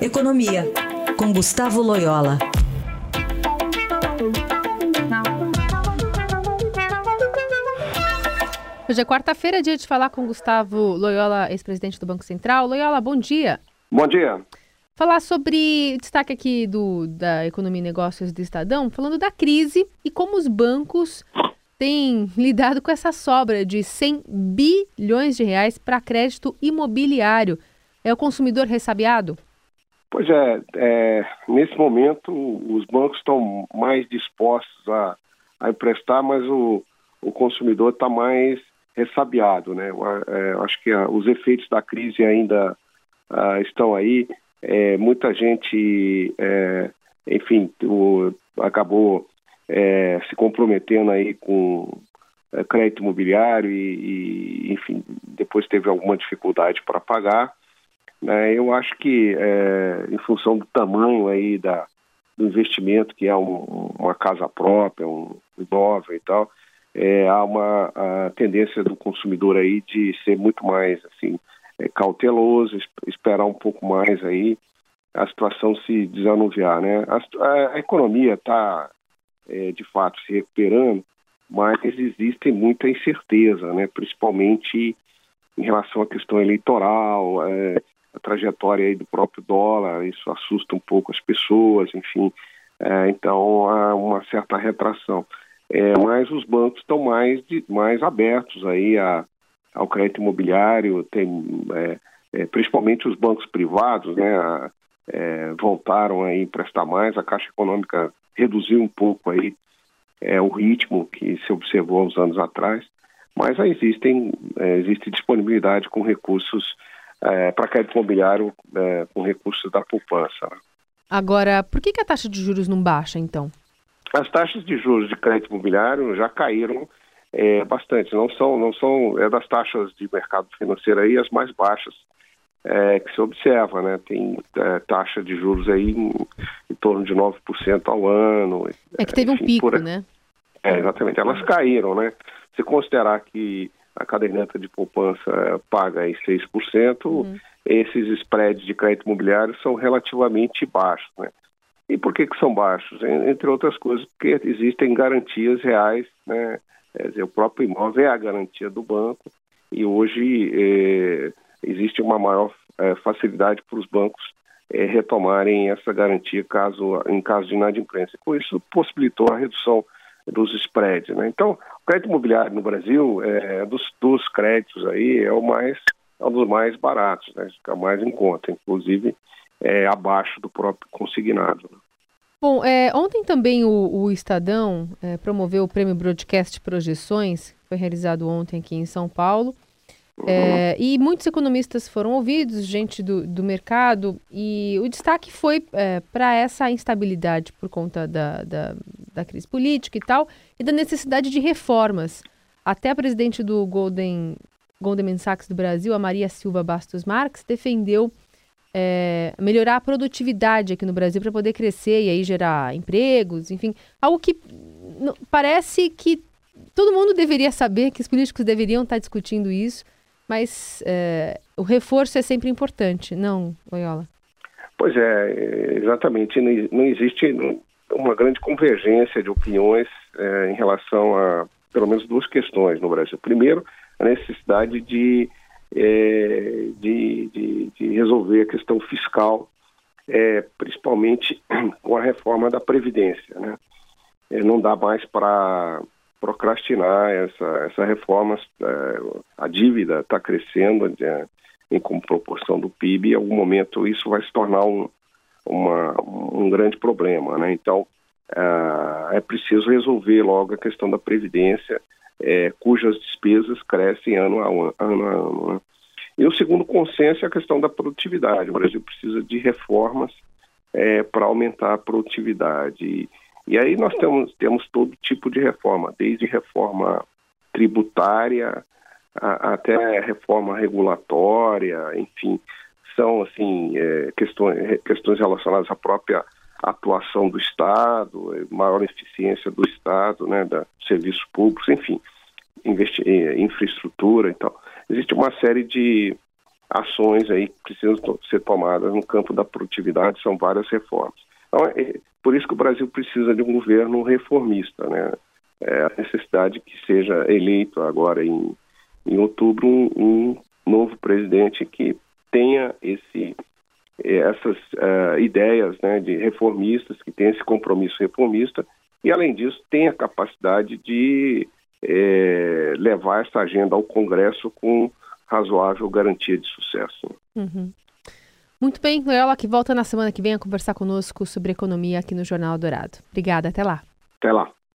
Economia, com Gustavo Loyola. Hoje é quarta-feira, dia de falar com Gustavo Loyola, ex-presidente do Banco Central. Loyola, bom dia. Bom dia. Falar sobre destaque aqui do, da Economia e Negócios do Estadão, falando da crise e como os bancos têm lidado com essa sobra de 100 bilhões de reais para crédito imobiliário. É o consumidor ressabiado? Pois é, é, nesse momento os bancos estão mais dispostos a, a emprestar, mas o, o consumidor está mais ressabiado, né? É, acho que os efeitos da crise ainda uh, estão aí. É, muita gente, é, enfim, o, acabou é, se comprometendo aí com é, crédito imobiliário e, e, enfim, depois teve alguma dificuldade para pagar. Né? Eu acho que, é, em função do tamanho aí da, do investimento, que é um, uma casa própria, um imóvel e tal, é, há uma tendência do consumidor aí de ser muito mais assim é, cauteloso, esperar um pouco mais aí a situação se desanuviar, né? A, a economia está é, de fato se recuperando, mas existe muita incerteza, né? Principalmente em relação à questão eleitoral, é, a trajetória do próprio dólar, isso assusta um pouco as pessoas, enfim. É, então há uma certa retração. É, mas os bancos estão mais, mais abertos aí a, ao crédito imobiliário, tem, é, é, principalmente os bancos privados, né, a, é, voltaram a emprestar mais, a Caixa Econômica reduziu um pouco aí é, o ritmo que se observou uns anos atrás, mas existem, é, existe disponibilidade com recursos para crédito imobiliário com recursos da poupança. Né. Agora, por que, que a taxa de juros não baixa, então? As taxas de juros de crédito imobiliário já caíram é, bastante. Não são, não são é das taxas de mercado financeiro aí as mais baixas é, que se observa, né? Tem é, taxa de juros aí em, em, torno de 9% ao ano. É que teve enfim, um pico, por... né? É, exatamente. Elas caíram, né? Se considerar que a caderneta de poupança paga aí 6%, uhum. esses spreads de crédito imobiliário são relativamente baixos, né? E por que, que são baixos? Entre outras coisas, porque existem garantias reais, né? Quer dizer, o próprio imóvel é a garantia do banco e hoje é, existe uma maior é, facilidade para os bancos é, retomarem essa garantia caso, em caso de inadimplência. Com isso, possibilitou a redução dos spreads. Né? Então, crédito imobiliário no Brasil, é, dos, dos créditos aí, é o mais é um dos mais baratos, né? fica mais em conta, inclusive é, abaixo do próprio consignado. Né? Bom, é, ontem também o, o Estadão é, promoveu o prêmio Broadcast Projeções, que foi realizado ontem aqui em São Paulo. É, e muitos economistas foram ouvidos, gente do, do mercado, e o destaque foi é, para essa instabilidade por conta da, da, da, crise política e tal, e da necessidade de reformas. Até a presidente do Golden, Goldman Sachs do Brasil, a Maria Silva Bastos Marques, defendeu é, melhorar a produtividade aqui no Brasil para poder crescer e aí gerar empregos, enfim, algo que parece que todo mundo deveria saber, que os políticos deveriam estar discutindo isso, mas é, o reforço é sempre importante, não, Oiola? Pois é, exatamente. Não existe uma grande convergência de opiniões é, em relação a, pelo menos, duas questões no Brasil. Primeiro, a necessidade de é, de, de, de, resolver a questão fiscal, é, principalmente com a reforma da Previdência. Né? Não dá mais para procrastinar essa, essa reforma, a dívida está crescendo em como proporção do PIB, e em algum momento isso vai se tornar um, uma, um grande problema. Né? Então, é, é preciso resolver logo a questão da Previdência, é, cujas despesas crescem ano a ano. ano, a ano né? E o segundo consenso é a questão da produtividade. O Brasil precisa de reformas é, para aumentar a produtividade. E, e, aí nós temos, temos todo tipo de reforma, desde reforma tributária até reforma regulatória, enfim, são assim é, questões, questões relacionadas à própria atuação do Estado, maior eficiência do Estado, né, da serviços públicos, enfim, investir, infraestrutura e tal. Existe uma série de, ações aí que precisam ser tomadas no campo da produtividade, são várias reformas. Então, é por isso que o Brasil precisa de um governo reformista, né? É a necessidade que seja eleito agora em, em outubro um, um novo presidente que tenha esse essas uh, ideias né, de reformistas, que tenha esse compromisso reformista e, além disso, tenha capacidade de é, levar essa agenda ao Congresso com razoável garantia de sucesso. Uhum. Muito bem, Loyola, que volta na semana que vem a conversar conosco sobre economia aqui no Jornal Dourado. Obrigada, até lá. Até lá.